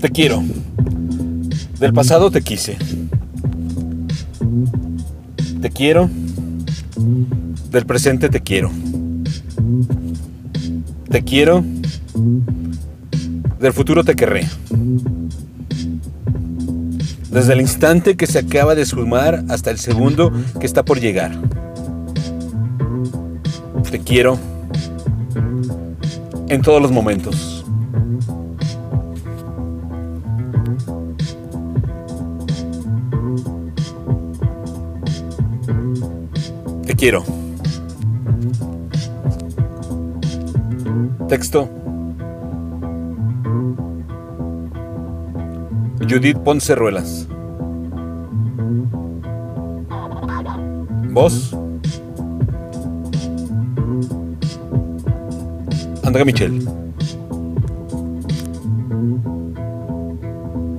Te quiero. Del pasado te quise. Te quiero. Del presente te quiero. Te quiero. Del futuro te querré. Desde el instante que se acaba de sumar hasta el segundo que está por llegar. Te quiero en todos los momentos. Te quiero. Texto. Judith Ponce Ruelas. Voz. André Michel.